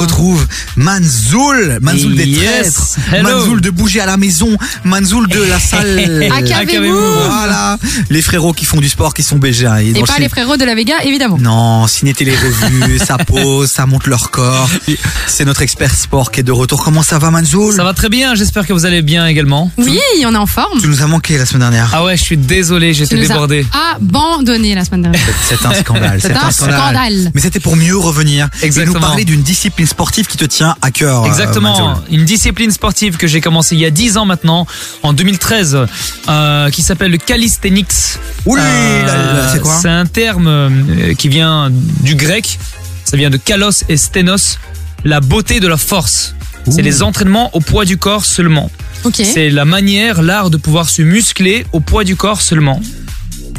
retrouve Manzoul, Manzoul des Yes. traîtres, Hello. Manzoul de bouger à la maison, Manzoul de la salle. Acavez-vous. Voilà, les frérots qui font du sport, qui sont BG. hein, Et le pas les frérots de la Vega, évidemment. Non, Ciné Télé Revue, ça pose, ça monte leur corps. C'est notre expert sport qui est de retour. Comment ça va, Manzoul? Ça va très bien, j'espère que vous allez bien également. Oui, on est en forme. Tu nous as manqué la semaine dernière. Ah ouais, je suis désolé, Tu j'étais nous as débordé. abandonné la semaine dernière. C'est un scandale. C'est un scandale. Mais c'était pour mieux revenir et Exactement. nous parler d'une discipline sportive qui te tient à cœur. euh, Exactement, une discipline sportive que j'ai commencé il y a 10 ans maintenant, en 2013, euh, qui s'appelle le calisthenics. Ouh là Euh, c'est quoi C'est un terme qui vient du grec, ça vient de kalos et stenos, la beauté de la force. C'est les entraînements au poids du corps seulement. Ok. C'est la manière, l'art de pouvoir se muscler au poids du corps seulement.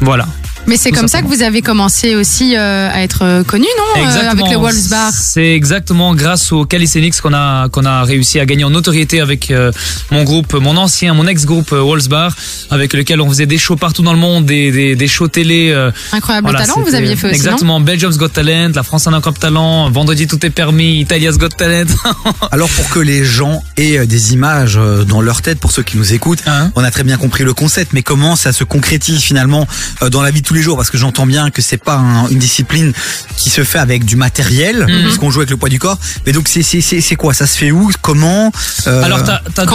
Voilà. Mais c'est comme ça que vous avez commencé aussi euh, à être euh, connu, non Euh, Avec le Wolves Bar. C'est exactement grâce au calisthenics qu'on a qu'on a réussi à gagner en notoriété avec euh, mon groupe, mon ancien, mon ex-groupe Wolves Bar, avec lequel on faisait des shows partout dans le monde, des des, des shows télé. euh, Incroyable voilà, talent, vous aviez fait aussi, non Exactement, Belgium's Got Talent, la France a encore talent, Vendredi tout est permis, Italia's Got Talent. Alors pour que les gens aient des images dans leur tête, pour ceux qui nous écoutent, Hein on a très bien compris le concept, mais comment ça se concrétise finalement dans la vie de tous les jours Parce que j'entends bien que c'est pas un- une discipline qui se fait avec du matériel, Mhm. puisqu'on joue avec le poids du corps. Mais donc c'est c'est c'est c'est quoi? Ça se fait où? Comment? Euh, Alors, t'as as,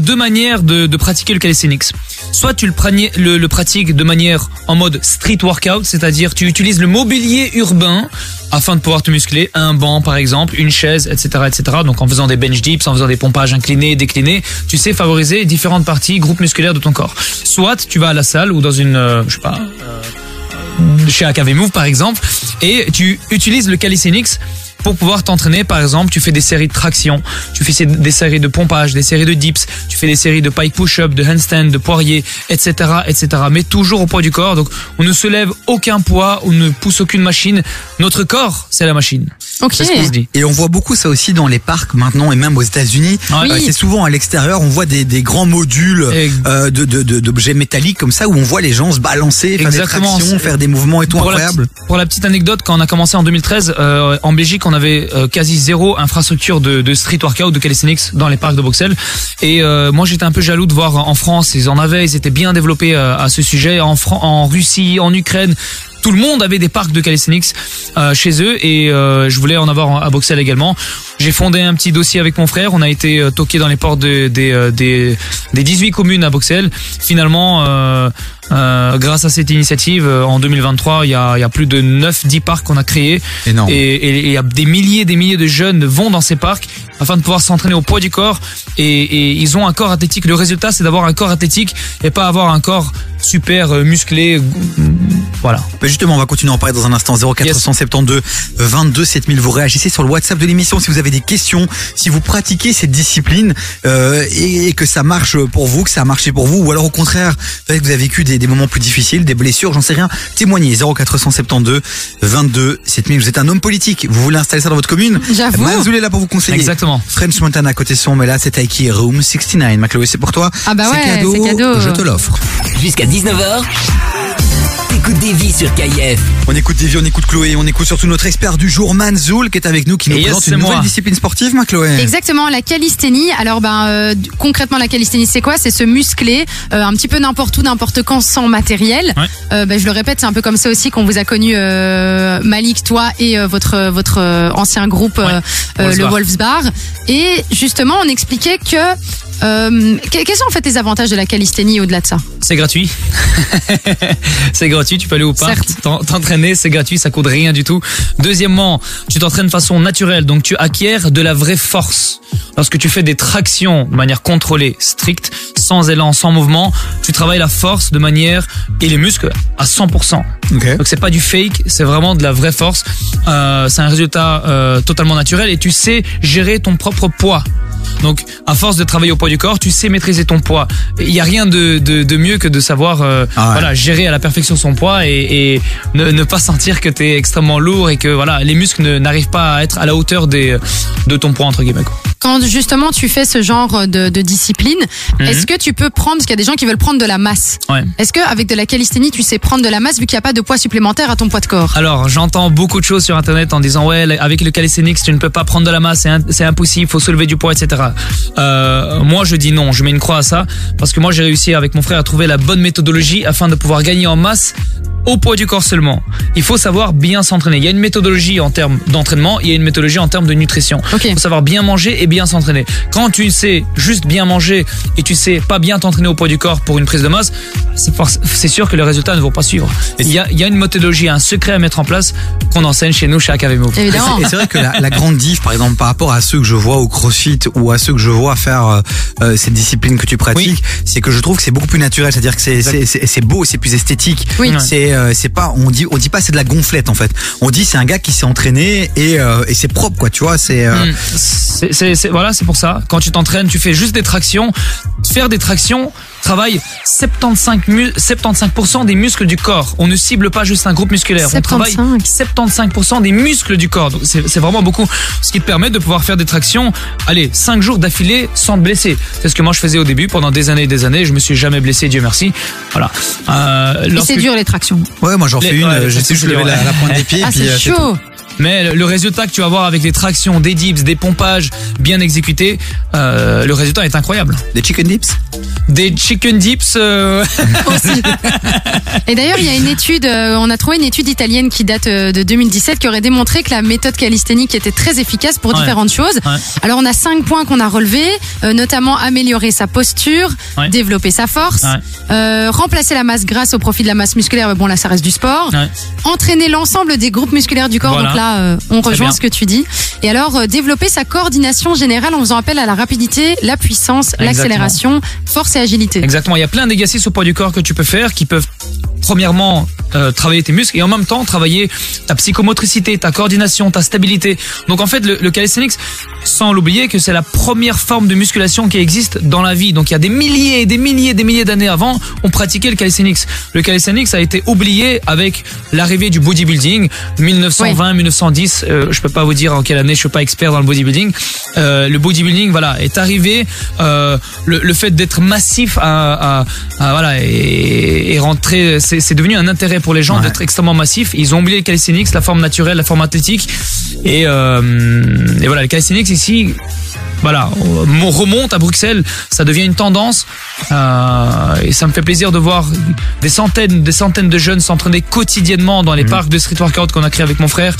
deux, ma- manières de, de pratiquer le calisthenics. Soit tu le, le pratiques de manière en mode street workout, c'est-à-dire tu utilises le mobilier urbain afin de pouvoir te muscler, un banc par exemple, une chaise, etc., etc. Donc en faisant des bench dips, en faisant des pompages inclinés, déclinés, tu sais favoriser différentes parties, groupes musculaires de ton corps. Soit tu vas à la salle ou dans une, euh, je sais pas, euh, chez AKV Move par exemple, et tu utilises le calisthenics pour pouvoir t'entraîner. Par exemple, tu fais des séries de traction, tu fais des séries de pompage, des séries de dips, tu fais des séries de pike push-up, de handstand, de poirier, etc., etc. Mais toujours au poids du corps. Donc, on ne se lève aucun poids, on ne pousse aucune machine. Notre corps, c'est la machine. Ok. C'est ce qu'on se dit. Et on voit beaucoup ça aussi dans les parcs maintenant et même aux États-Unis. Euh, Oui. c'est souvent à l'extérieur, on voit des, des grands modules Et- euh, de de- de- d'objets métalliques comme ça où on voit les gens se balancer, faire Exactement, des tractions, faire des mouvements et tout Pour la, incroyable. pour la petite anecdote, quand on a commencé en 2013, euh, en Belgique, on avait euh, quasi zéro infrastructure de, street workout, de calisthenics dans les parcs de Bruxelles. Et euh, moi, j'étais un peu jaloux de voir en France, ils en avaient, ils étaient bien développés euh, à ce sujet. En, Russie, en Ukraine, tout le monde avait des parcs de calisthenics chez eux et je voulais en avoir à Bruxelles également. J'ai fondé un petit dossier avec mon frère. On a été euh, toqué dans les portes de- des, des, des 18 communes à Bruxelles. Finalement, euh, euh, grâce à cette initiative, euh, en 2023, il y a, il y a plus de 9-10 parcs qu'on a créés. Énorme. Et, et- et il y a des milliers et des milliers de jeunes vont dans ces parcs afin de pouvoir s'entraîner au poids du corps. Et, et ils ont un corps athlétique. Le résultat, c'est d'avoir un corps athlétique et pas avoir un corps super euh, musclé. Voilà. Mais justement, on va continuer à en parler dans un instant. 0472 22 7000. Vous réagissez sur le WhatsApp de l'émission si vous avez des questions, si vous pratiquez cette discipline euh, et, et que ça marche pour vous, que ça a marché pour vous, ou alors au contraire, que vous avez vécu des, des moments plus difficiles, des blessures, j'en sais rien. Témoignez 0472 22 7000. Vous êtes un homme politique, vous voulez installer ça dans votre commune? J'avoue. Manzoul est là pour vous conseiller. Exactement. French Montana côté son, mais là c'est Taiki Room 69. Macloé, c'est pour toi. Ah bah ouais, cadeau, c'est cadeau. Je te l'offre. Jusqu'à 19h, t'écoutes des vies sur KIF. On écoute Davy, on écoute Chloé, on écoute surtout notre expert du jour, Manzoul, qui est avec nous, qui nous Et présente c'est une nouvelle discipline sportive, ma Chloé. Exactement, la calisthénie. Alors ben euh, concrètement la calisthénie c'est quoi? C'est se muscler euh, un petit peu n'importe où, n'importe quand sans matériel. Ouais. Euh, ben, je le répète, c'est un peu comme ça aussi qu'on vous a connu euh, Malik, toi et euh, votre votre euh, ancien groupe Ouais. le Bar. Wolves Bar. Et justement, on expliquait que euh, que- quels sont en fait les avantages de la calisthénie au-delà de ça C'est gratuit. c'est gratuit, tu peux aller au parc, t'entraîner, c'est gratuit, ça coûte rien du tout. Deuxièmement, tu t'entraînes de façon naturelle, donc tu acquiers de la vraie force. Lorsque tu fais des tractions de manière contrôlée, stricte, sans élan, sans mouvement, tu travailles la force de manière et les muscles à 100%. Ok. Donc c'est pas du fake, c'est vraiment de la vraie force. Euh, c'est un résultat euh, totalement naturel et tu sais gérer ton propre poids. Donc, à force de travailler au poids du corps, tu sais maîtriser ton poids. Il y a rien de, de, de mieux que de savoir, euh, Ah ouais. voilà, gérer à la perfection son poids et, et ne, ne pas sentir que tu es extrêmement lourd et que voilà, les muscles n'arrivent pas à être à la hauteur des, de ton poids entre guillemets. quoi. Quand justement tu fais ce genre de, de discipline, Mhm. est-ce que tu peux prendre, parce qu'il y a des gens qui veulent prendre de la masse, Ouais. est-ce qu'avec de la calisthénie tu sais prendre de la masse vu qu'il n'y a pas de poids supplémentaire à ton poids de corps? Alors, j'entends beaucoup de choses sur Internet en disant ouais, avec le calisthenics, tu ne peux pas prendre de la masse, c'est impossible, faut soulever du poids, etc. Euh, moi, je dis non, je mets une croix à ça parce que moi, j'ai réussi avec mon frère à trouver la bonne méthodologie afin de pouvoir gagner en masse au poids du corps seulement. Il faut savoir bien s'entraîner. Il y a une méthodologie en termes d'entraînement, il y a une méthodologie en termes de nutrition. Il faut savoir bien manger et bien s'entraîner. Quand tu sais juste bien manger et tu sais pas bien t'entraîner au poids du corps pour une prise de masse, c'est sûr que les résultats ne vont pas suivre. Il y a, il y a une méthodologie, un secret à mettre en place qu'on enseigne chez nous chez Academy Move. Évidemment. Et c'est vrai que la, la grande diff, par exemple, par rapport à ceux que je vois au CrossFit ou à ceux que je vois faire euh, euh, cette discipline que tu pratiques, c'est que je trouve que c'est beaucoup plus naturel. C'est-à-dire que c'est beau, c'est plus esthétique. Oui. C'est euh, c'est pas on dit on dit pas c'est de la gonflette en fait. On dit c'est un gars qui s'est entraîné et euh, et c'est propre quoi. Tu vois euh, Mm. C'est- c'est- voilà, c'est pour ça. Quand tu t'entraînes, tu fais juste des tractions. Faire des tractions travaille 75, mu- 75% des muscles du corps. On ne cible pas juste un groupe musculaire. On travaille 75. 75% des muscles du corps. Donc c'est vraiment beaucoup. Ce qui te permet de pouvoir faire des tractions, allez, 5 jours d'affilée sans te blesser. C'est ce que moi je faisais au début pendant des années et des années. Je me suis jamais blessé, Dieu merci. Voilà. Euh, lorsque- c'est dur les tractions. ouais moi j'en Les- fais une. ouais, euh, je sais tractions, je levais la, la pointe des pieds. Ah c'est euh, c'est tout. chaud Mais le- résultat que tu vas avoir avec des tractions, des dips, des pompages bien exécutés, euh, le résultat est incroyable. Des chicken dips. Des chicken dips, euh, aussi. Et d'ailleurs, il y a une étude, euh, on a trouvé une étude italienne qui date euh, de 2017 qui aurait démontré que la méthode calisthénique était très efficace pour Ouais. différentes choses. Ouais. Alors, on a cinq points qu'on a relevés, euh, notamment améliorer sa posture, Ouais. développer sa force, Ouais. euh, remplacer la masse grasse au profit de la masse musculaire. mais Bon, là, ça reste du sport. Ouais. Entraîner l'ensemble des groupes musculaires du corps. Voilà. Donc là, euh, on Très rejoint bien. ce que tu dis. Et alors, euh, développer sa coordination générale en faisant appel à la rapidité, la puissance, Exactement. l'accélération, force et agilité. exactement. Il y a plein d'exercices au poids du corps que tu peux faire qui peuvent premièrement euh, travailler tes muscles et en même temps travailler ta psychomotricité, ta coordination, ta stabilité. Donc en fait le, le calisthenics, sans l'oublier que c'est la première forme de musculation qui existe dans la vie. Donc il y a des milliers et des milliers et des milliers d'années avant, on pratiquait le calisthenics. Le calisthenics a été oublié avec l'arrivée du bodybuilding 1920, 1910. Euh, je peux pas vous dire en quelle année, je suis pas expert dans le bodybuilding. Euh, le bodybuilding, voilà, est arrivé. Euh, le, le fait d'être massif à, à- à- voilà et, et rentrer, c'est devenu un intérêt pour les gens Ouais. d'être extrêmement massif. Ils ont oublié le calisthenics, la forme naturelle, la forme athlétique. Et, euh, et voilà, le calisthenics ici, voilà, on remonte à Bruxelles, ça devient une tendance euh, et ça me fait plaisir de voir des centaines, des centaines de jeunes s'entraîner quotidiennement dans les Mhm. parcs de street workout qu'on a créé avec mon frère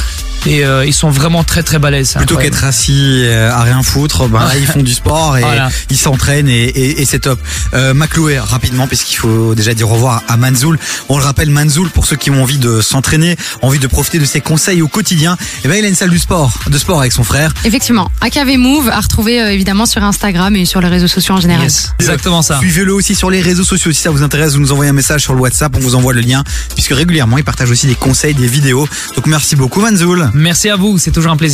et euh, ils sont vraiment très très balèzes. c'est Plutôt qu'être assis euh, à rien foutre, ben là ils font du sport et Voilà. ils s'entraînent et, et, et c'est top. Euh, Macloué, rapidement, puisqu'il faut déjà dire au revoir à Manzoul. On le rappelle, Manzoul, pour ceux qui ont envie de s'entraîner, envie de profiter de ses conseils au quotidien, eh ben il a une salle du sport, de sport avec son frère. Effectivement, AKV Move à retrouver euh, évidemment sur Instagram et sur les réseaux sociaux en général. Yes, exactement ça. Suivez-le aussi sur les réseaux sociaux si ça vous intéresse. Vous nous envoyez un message sur le WhatsApp, on vous envoie le lien, puisque régulièrement il partage aussi des conseils, des vidéos. Donc merci beaucoup Manzoul. Merci à vous, c'est toujours un plaisir.